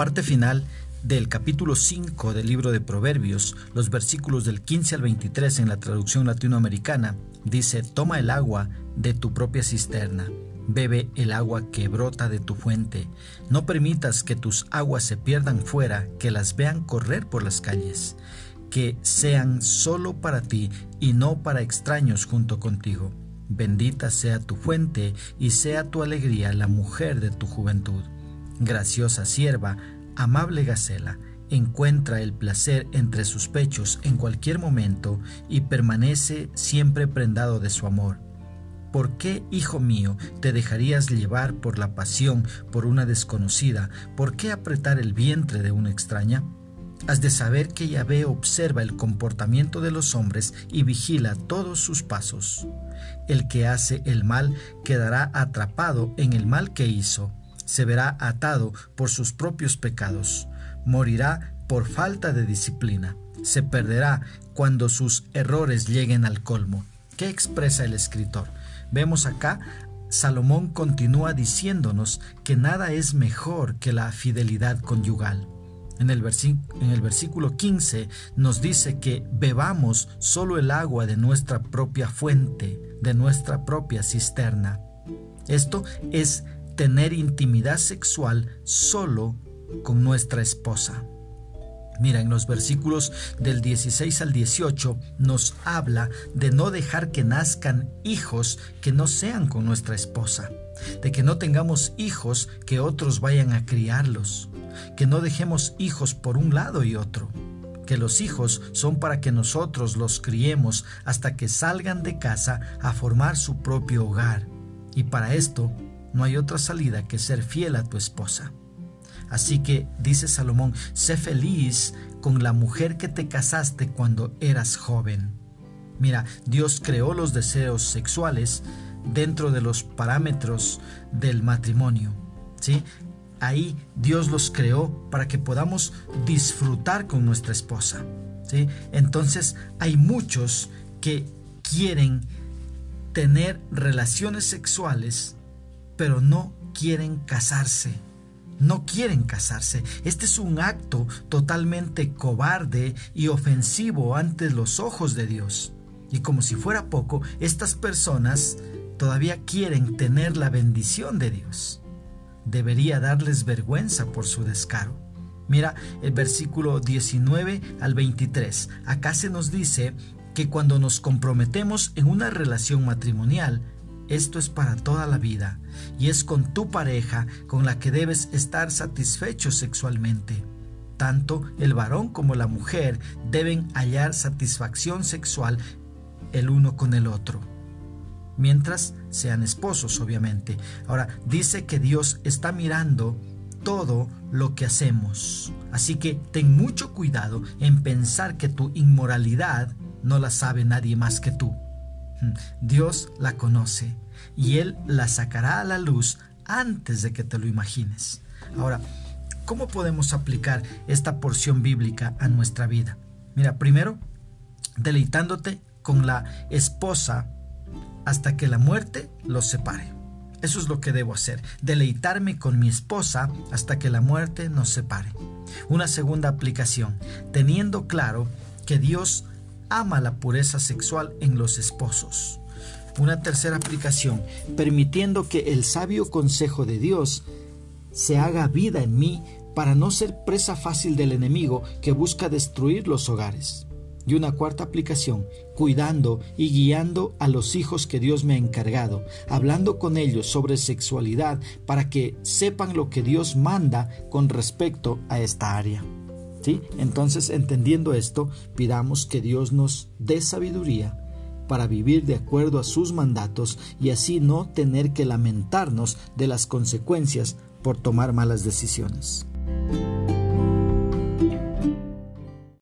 parte final del capítulo 5 del libro de Proverbios, los versículos del 15 al 23 en la traducción latinoamericana, dice, toma el agua de tu propia cisterna, bebe el agua que brota de tu fuente, no permitas que tus aguas se pierdan fuera, que las vean correr por las calles, que sean solo para ti y no para extraños junto contigo. Bendita sea tu fuente y sea tu alegría la mujer de tu juventud. Graciosa sierva, amable Gacela, encuentra el placer entre sus pechos en cualquier momento y permanece siempre prendado de su amor. ¿Por qué, hijo mío, te dejarías llevar por la pasión por una desconocida? ¿Por qué apretar el vientre de una extraña? Has de saber que Yahvé observa el comportamiento de los hombres y vigila todos sus pasos. El que hace el mal quedará atrapado en el mal que hizo se verá atado por sus propios pecados, morirá por falta de disciplina, se perderá cuando sus errores lleguen al colmo. ¿Qué expresa el escritor? Vemos acá, Salomón continúa diciéndonos que nada es mejor que la fidelidad conyugal. En el, en el, versículo 15 nos dice que bebamos solo el agua de nuestra propia fuente, de nuestra propia cisterna. Esto es tener intimidad sexual solo con nuestra esposa. Mira, en los versículos del 16 al 18 nos habla de no dejar que nazcan hijos que no sean con nuestra esposa, de que no tengamos hijos que otros vayan a criarlos, que no dejemos hijos por un lado y otro, que los hijos son para que nosotros los criemos hasta que salgan de casa a formar su propio hogar. Y para esto no hay otra salida que ser fiel a tu esposa. Así que, dice Salomón, sé feliz con la mujer que te casaste cuando eras joven. Mira, Dios creó los deseos sexuales dentro de los parámetros del matrimonio. ¿sí? Ahí Dios los creó para que podamos disfrutar con nuestra esposa. ¿sí? Entonces hay muchos que quieren tener relaciones sexuales pero no quieren casarse. No quieren casarse. Este es un acto totalmente cobarde y ofensivo ante los ojos de Dios. Y como si fuera poco, estas personas todavía quieren tener la bendición de Dios. Debería darles vergüenza por su descaro. Mira el versículo 19 al 23. Acá se nos dice que cuando nos comprometemos en una relación matrimonial, esto es para toda la vida y es con tu pareja con la que debes estar satisfecho sexualmente. Tanto el varón como la mujer deben hallar satisfacción sexual el uno con el otro. Mientras sean esposos, obviamente. Ahora, dice que Dios está mirando todo lo que hacemos. Así que ten mucho cuidado en pensar que tu inmoralidad no la sabe nadie más que tú. Dios la conoce y Él la sacará a la luz antes de que te lo imagines. Ahora, ¿cómo podemos aplicar esta porción bíblica a nuestra vida? Mira, primero, deleitándote con la esposa hasta que la muerte los separe. Eso es lo que debo hacer, deleitarme con mi esposa hasta que la muerte nos separe. Una segunda aplicación, teniendo claro que Dios ama la pureza sexual en los esposos. Una tercera aplicación, permitiendo que el sabio consejo de Dios se haga vida en mí para no ser presa fácil del enemigo que busca destruir los hogares. Y una cuarta aplicación, cuidando y guiando a los hijos que Dios me ha encargado, hablando con ellos sobre sexualidad para que sepan lo que Dios manda con respecto a esta área. Entonces, entendiendo esto, pidamos que Dios nos dé sabiduría para vivir de acuerdo a sus mandatos y así no tener que lamentarnos de las consecuencias por tomar malas decisiones.